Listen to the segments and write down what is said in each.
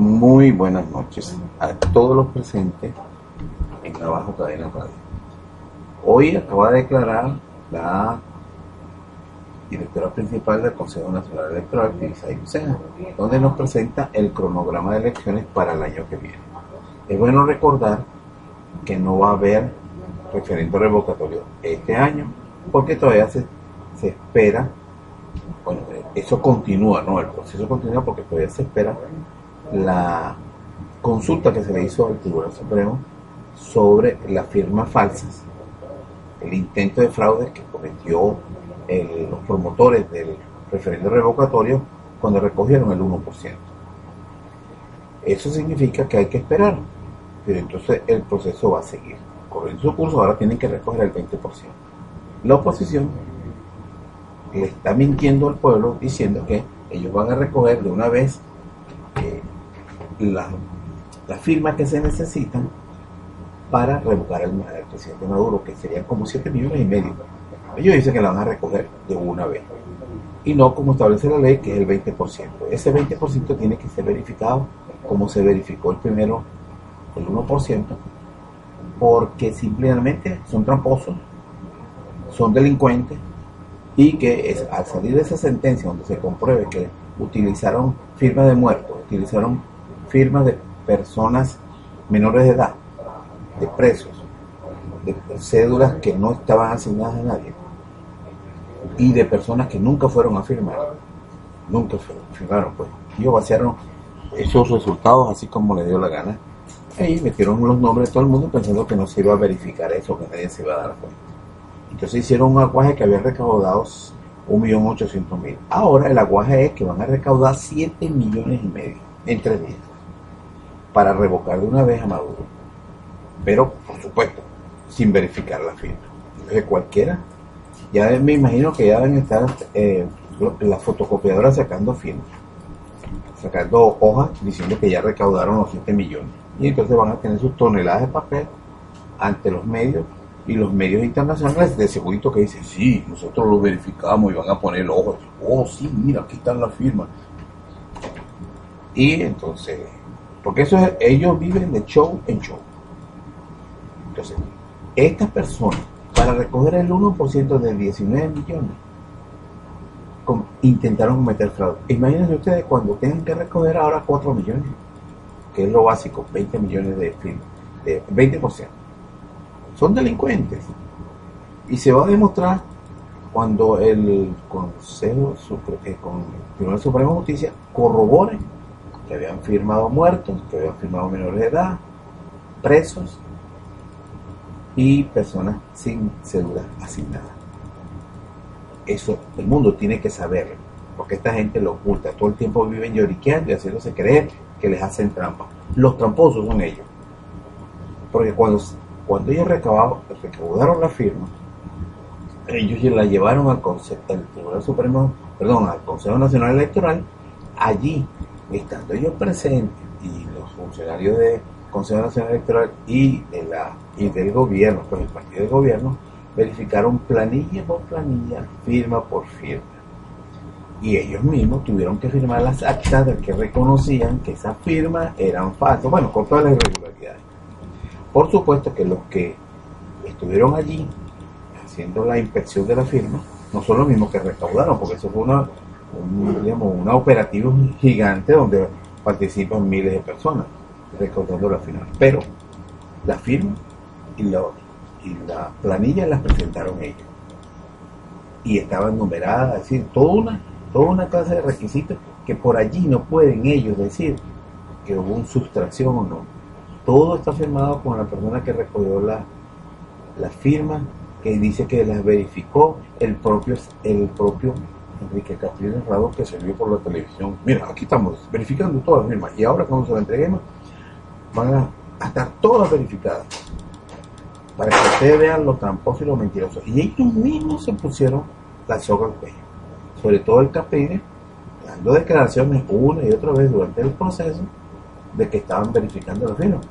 Muy buenas noches a todos los presentes en Trabajo Cadena Radio. Hoy acaba de declarar la directora principal del Consejo Nacional Electoral, Lucena, donde nos presenta el cronograma de elecciones para el año que viene. Es bueno recordar que no va a haber referendo revocatorio este año, porque todavía se, se espera, bueno, eso continúa, ¿no? El proceso continúa porque todavía se espera la consulta que se le hizo al Tribunal Supremo sobre las firmas falsas, el intento de fraude que cometió los promotores del referendo revocatorio cuando recogieron el 1%. Eso significa que hay que esperar, pero entonces el proceso va a seguir. Corriendo su curso, ahora tienen que recoger el 20%. La oposición le está mintiendo al pueblo diciendo que ellos van a recoger de una vez las firmas que se necesitan para revocar al, presidente Maduro, que serían como 7 millones y medio. Ellos dicen que la van a recoger de una vez. Y no como establece la ley, que es el 20%. Ese 20% tiene que ser verificado como se verificó el primero, el 1%, porque simplemente son tramposos, son delincuentes, y que al salir de esa sentencia donde se compruebe que utilizaron firmas de muertos, utilizaron firmas de personas menores de edad, de presos, de cédulas que no estaban asignadas a nadie y de personas que nunca fueron a firmar, nunca firmaron, pues. Ellos vaciaron esos resultados así como le dio la gana. Y metieron los nombres de todo el mundo pensando que no se iba a verificar eso, que nadie se iba a dar cuenta. Entonces hicieron un aguaje que había recaudado 1.800.000. Ahora el aguaje es que van a recaudar 7 millones y medio en tres días para revocar de una vez a Maduro. Pero, por supuesto, sin verificar la firma. Entonces cualquiera, ya me imagino que ya deben estar eh, las fotocopiadoras sacando firmas, sacando hojas diciendo que ya recaudaron los 7 millones. Y entonces van a tener sus toneladas de papel ante los medios y los medios internacionales de segurito que dicen, sí, nosotros lo verificamos y van a poner ojos. Oh, sí, mira, aquí están las firmas. Y entonces porque eso es, ellos viven de show en show. Entonces, estas personas, para recoger el 1% de 19 millones, intentaron cometer fraude. Imagínense ustedes cuando tengan que recoger ahora 4 millones, que es lo básico, 20 millones de firmas, de 20%. Son delincuentes. Y se va a demostrar cuando el Consejo eh, con el Tribunal Supremo de Justicia corrobore que habían firmado muertos, que habían firmado menores de edad, presos y personas sin cédula asignada. Eso el mundo tiene que saberlo, porque esta gente lo oculta. Todo el tiempo viven lloriqueando y haciéndose creer que les hacen trampa. Los tramposos son ellos. Porque cuando, cuando ellos recaudaron la firma, ellos la llevaron al, al Tribunal Supremo, perdón, al Consejo Nacional Electoral, allí estando ellos presentes y los funcionarios del Consejo Nacional Electoral y, de la, y del gobierno, pues el partido del gobierno, verificaron planilla por planilla, firma por firma. Y ellos mismos tuvieron que firmar las actas de que reconocían que esas firmas eran falsas, bueno, con todas las irregularidades. Por supuesto que los que estuvieron allí haciendo la inspección de la firma no son los mismos que recaudaron, porque eso fue una un, digamos, una operativa gigante donde participan miles de personas recaudando la final. Pero la firma y la, y la planilla las presentaron ellos. Y estaban numeradas, es decir, toda una, toda una clase de requisitos que por allí no pueden ellos decir que hubo una sustracción o no. Todo está firmado con la persona que recogió la, la firma, que dice que las verificó el propio, el propio Enrique Castillo Herrado que se vio por la televisión. Mira, aquí estamos verificando todas las firmas y ahora cuando se la entreguemos van a, estar todas verificadas para que ustedes vean lo tramposo y lo mentiroso. Y ellos mismos se pusieron la soga al cuello. Sobre todo el Capire, dando declaraciones una y otra vez durante el proceso de que estaban verificando las firmas.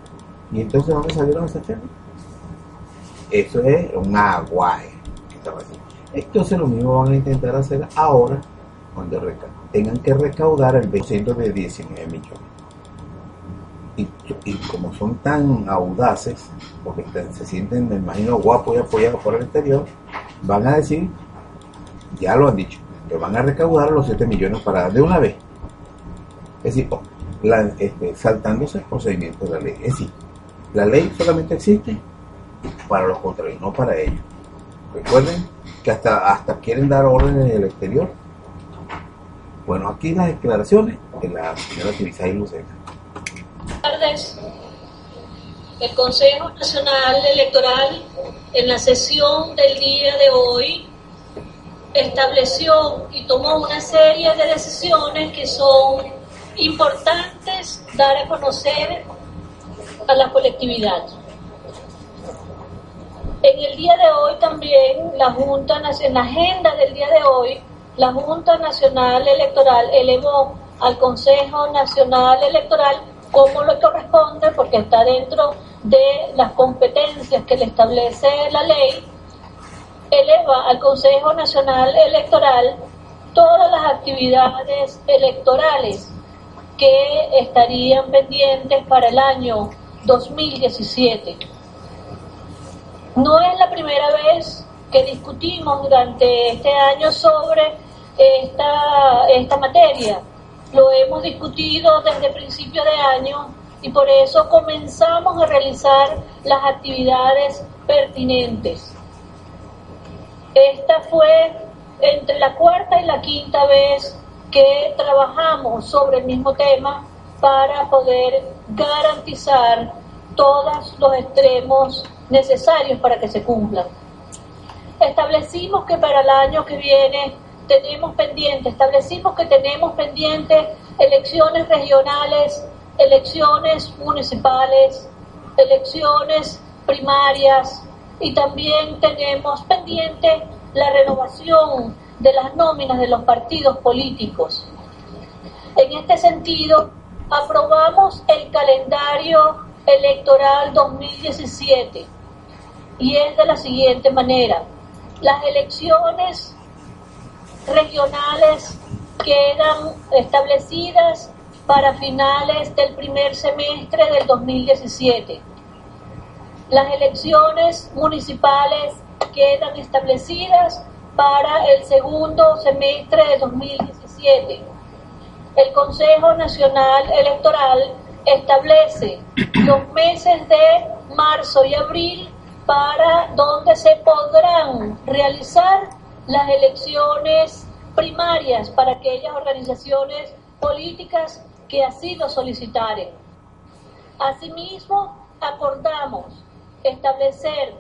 Y entonces, ¿dónde salieron esas firmas? Eso es un aguaje que estaba haciendo. Entonces lo mismo van a intentar hacer ahora cuando tengan que recaudar el 20% de 19 millones. y, como son tan audaces, porque se sienten, me imagino, guapos y apoyados por el exterior, van a decir, ya lo han dicho, que van a recaudar los 7 millones para de una vez. Es decir, oh, este, saltándose el procedimiento de la ley. Es decir, la ley solamente existe para los contrarios, no para ellos. Recuerden que hasta, hasta quieren dar órdenes en el exterior. Bueno, aquí las declaraciones de la señora Tibisay Lucena. Buenas tardes. El Consejo Nacional Electoral en la sesión del día de hoy estableció y tomó una serie de decisiones que son importantes dar a conocer a la colectividad. En el día de hoy también la Junta en la agenda del día de hoy, la Junta Nacional Electoral elevó al Consejo Nacional Electoral como lo corresponde, porque está dentro de las competencias que le establece la ley, eleva al Consejo Nacional Electoral todas las actividades electorales que estarían pendientes para el año 2017. No es la primera vez que discutimos durante este año sobre esta, esta materia. Lo hemos discutido desde principio de año y por eso comenzamos a realizar las actividades pertinentes. Esta fue entre la cuarta y la quinta vez que trabajamos sobre el mismo tema para poder garantizar todos los extremos necesarios para que se cumplan. Establecimos que para el año que viene tenemos pendiente, establecimos que tenemos pendiente elecciones regionales, elecciones municipales, elecciones primarias y también tenemos pendiente la renovación de las nóminas de los partidos políticos. En este sentido, aprobamos el calendario electoral 2017 y es de la siguiente manera. Las elecciones regionales quedan establecidas para finales del primer semestre del 2017. Las elecciones municipales quedan establecidas para el segundo semestre de 2017. El Consejo Nacional Electoral establece los meses de marzo y abril para donde se podrán realizar las elecciones primarias para aquellas organizaciones políticas que así lo solicitaren. Asimismo, acordamos establecer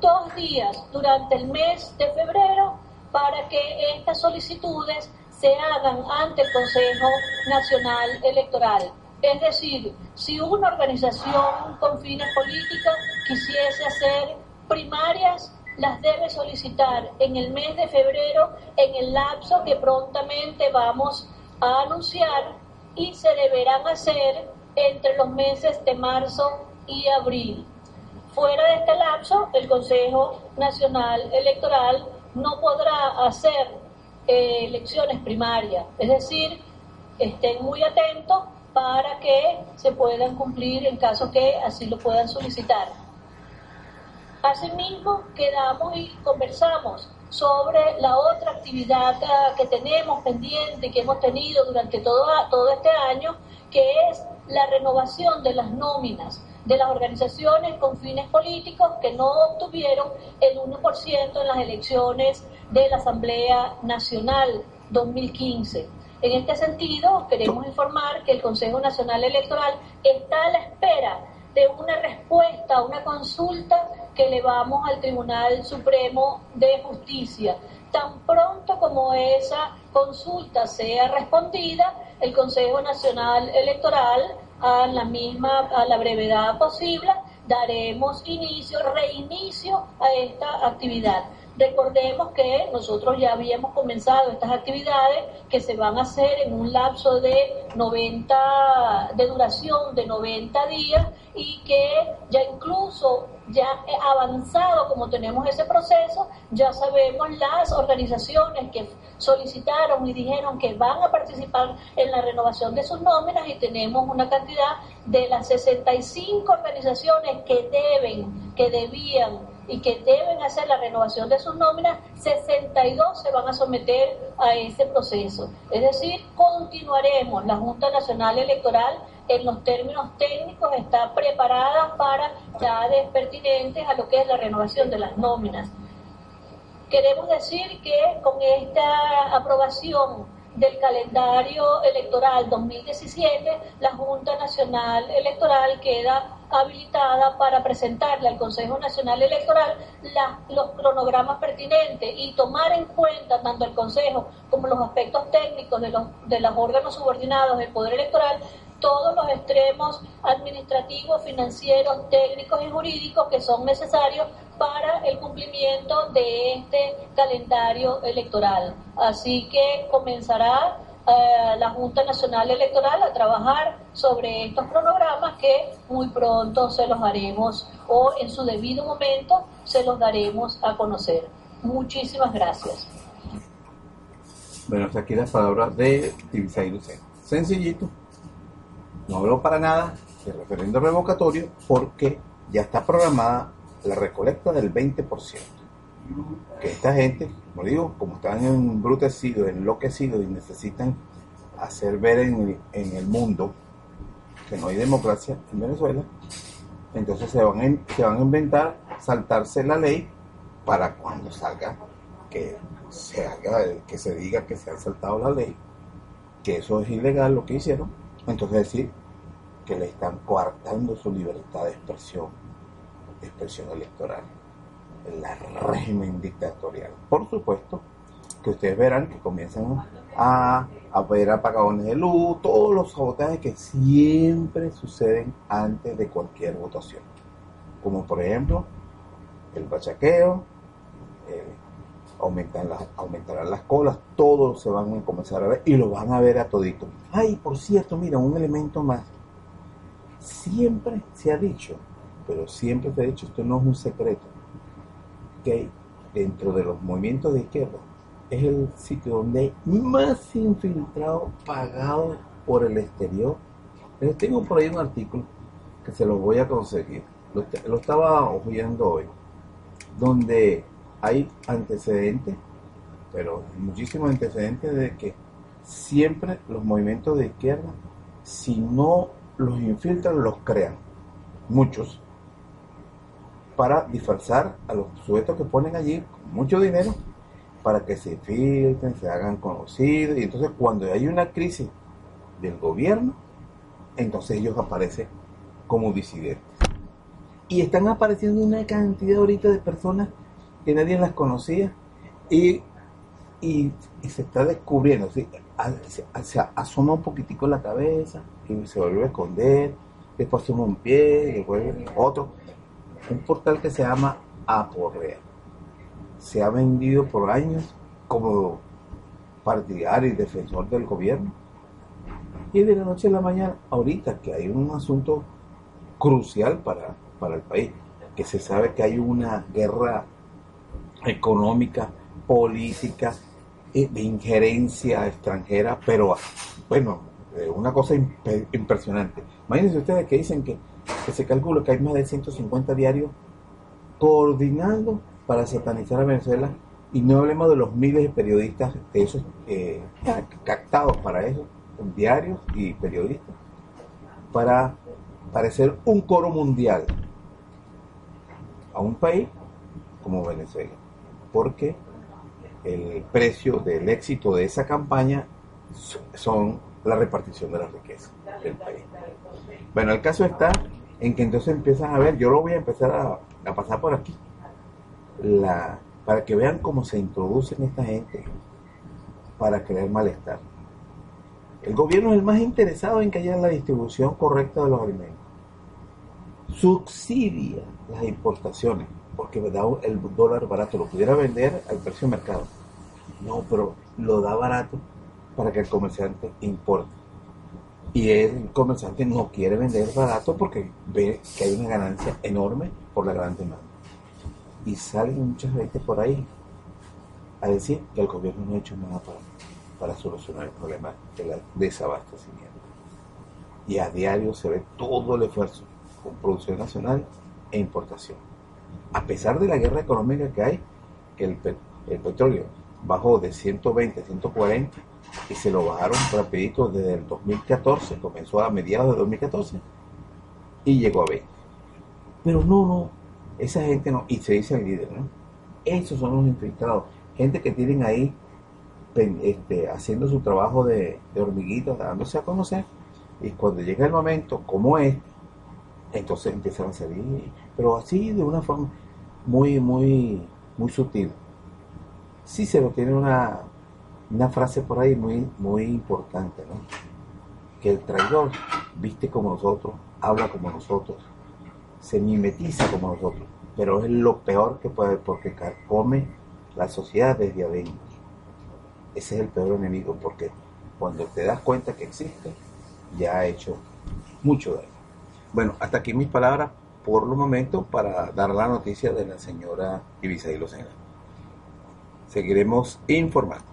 dos días durante el mes de febrero para que estas solicitudes se hagan ante el Consejo Nacional Electoral. Es decir, si una organización con fines políticos quisiese hacer primarias, las debe solicitar en el mes de febrero, en el lapso que prontamente vamos a anunciar y se deberán hacer entre los meses de marzo y abril. Fuera de este lapso, el Consejo Nacional Electoral no podrá hacer eh, elecciones primarias, es decir, estén muy atentos para que se puedan cumplir en caso que así lo puedan solicitar. Asimismo, quedamos y conversamos sobre la otra actividad que tenemos pendiente, que hemos tenido durante todo, todo este año, que es la renovación de las nóminas de las organizaciones con fines políticos que no obtuvieron el 1% en las elecciones de la Asamblea Nacional 2015. En este sentido, queremos informar que el Consejo Nacional Electoral está a la espera de una respuesta, una consulta que elevamos al Tribunal Supremo de Justicia. Tan pronto como esa consulta sea respondida, el Consejo Nacional Electoral a la misma, a la brevedad posible, daremos inicio, reinicio a esta actividad. Recordemos que nosotros ya habíamos comenzado estas actividades que se van a hacer en un lapso de 90, de duración de 90 días y que ya incluso ya avanzado como tenemos ese proceso, ya sabemos las organizaciones que solicitaron y dijeron que van a participar en la renovación de sus nóminas y tenemos una cantidad de las 65 organizaciones que deben, que debían y que deben hacer la renovación de sus nóminas, 62 se van a someter a ese proceso. Es decir, continuaremos. La Junta Nacional Electoral en los términos técnicos está preparada para edades pertinentes a lo que es la renovación de las nóminas. Queremos decir que con esta aprobación del calendario electoral 2017, la Junta Nacional Electoral queda habilitada para presentarle al Consejo Nacional Electoral los cronogramas pertinentes y tomar en cuenta tanto el Consejo como los aspectos técnicos de los, de los órganos subordinados del Poder Electoral todos los extremos administrativos, financieros, técnicos y jurídicos que son necesarios para el cumplimiento de este calendario electoral. Así que comenzará eh, la Junta Nacional Electoral a trabajar sobre estos cronogramas que muy pronto se los haremos o en su debido momento se los daremos a conocer. Muchísimas gracias. Bueno, aquí las palabras de Tibisay Sencillito no habló para nada del referendo revocatorio porque ya está programada la recolecta del 20%. Que esta gente, como digo, como están embrutecidos, enloquecidos y necesitan hacer ver en, el mundo que no hay democracia en Venezuela, entonces se van, se van a inventar saltarse la ley para cuando salga que se haga, que se diga que se ha saltado la ley, que eso es ilegal lo que hicieron, entonces decir que le están coartando su libertad de expresión, de expresión electoral, el régimen dictatorial. Por supuesto que ustedes verán que comienzan a, a ver apagones de luz, todos los sabotajes que siempre suceden antes de cualquier votación, como por ejemplo el bachaqueo, eh, aumentan las, aumentarán las colas, todos se van a comenzar a ver y lo van a ver a todito. Ay, por cierto, mira, un elemento más siempre se ha dicho, pero siempre se ha dicho, esto no es un secreto, que dentro de los movimientos de izquierda es el sitio donde hay más infiltrado pagado por el exterior. Les tengo por ahí un artículo que se lo voy a conseguir. Lo, lo estaba oyendo hoy, donde hay antecedentes, pero muchísimos antecedentes de que siempre los movimientos de izquierda, si no los infiltran, los crean, muchos, para disfrazar a los sujetos que ponen allí mucho dinero para que se filtren, se hagan conocidos y entonces cuando hay una crisis del gobierno, entonces ellos aparecen como disidentes. Y están apareciendo una cantidad ahorita de personas que nadie las conocía y, y, se está descubriendo, se, se asoma un poquitico la cabeza, se vuelve a esconder, después toma un pie, y vuelve otro. Un portal que se llama Aporrea. Se ha vendido por años como partidario y defensor del gobierno. Y de la noche a la mañana, ahorita que hay un asunto crucial para, para el país, que se sabe que hay una guerra económica, política, eh, de injerencia extranjera, pero bueno, eh, una cosa impresionante. Imagínense ustedes que dicen que, se calcula que hay más de 150 diarios coordinando para satanizar a Venezuela y no hablemos de los miles de periodistas de esos eh, captados para eso, diarios y periodistas, para parecer un coro mundial a un país como Venezuela, porque el precio del éxito de esa campaña son la repartición de la riqueza del país. Bueno, el caso está en que entonces empiezan a ver, yo lo voy a empezar a, pasar por aquí, para que vean cómo se introducen esta gente para crear malestar. El gobierno es el más interesado en que haya la distribución correcta de los alimentos. Subsidia las importaciones, porque da el dólar barato, lo pudiera vender al precio de mercado. No, pero lo da barato para que el comerciante importe. Y el comerciante no quiere vender barato porque ve que hay una ganancia enorme por la gran demanda. Y salen muchas veces por ahí a decir que el gobierno no ha hecho nada para, para solucionar el problema del desabastecimiento. Y a diario se ve todo el esfuerzo con producción nacional e importación. A pesar de la guerra económica que hay, el, petróleo bajó de 120 a 140 y se lo bajaron rapidito desde el 2014, comenzó a mediados de 2014 y llegó a 20. Pero no, no, esa gente no, y se dice el líder, ¿no? Esos son los infiltrados, gente que tienen ahí este, haciendo su trabajo de, de hormiguitas, dándose a conocer, y cuando llega el momento, como es, entonces empiezan a salir, pero así de una forma muy, muy, muy sutil. Lo tiene una, una frase por ahí muy, muy importante, ¿no? Que el traidor viste como nosotros, habla como nosotros, se mimetiza como nosotros, pero es lo peor que puede porque come la sociedad desde adentro. Ese es el peor enemigo, porque cuando te das cuenta que existe, ya ha hecho mucho daño. Bueno, hasta aquí mis palabras por los momentos para dar la noticia de la señora Ibiza y Lucena. Seguiremos informando.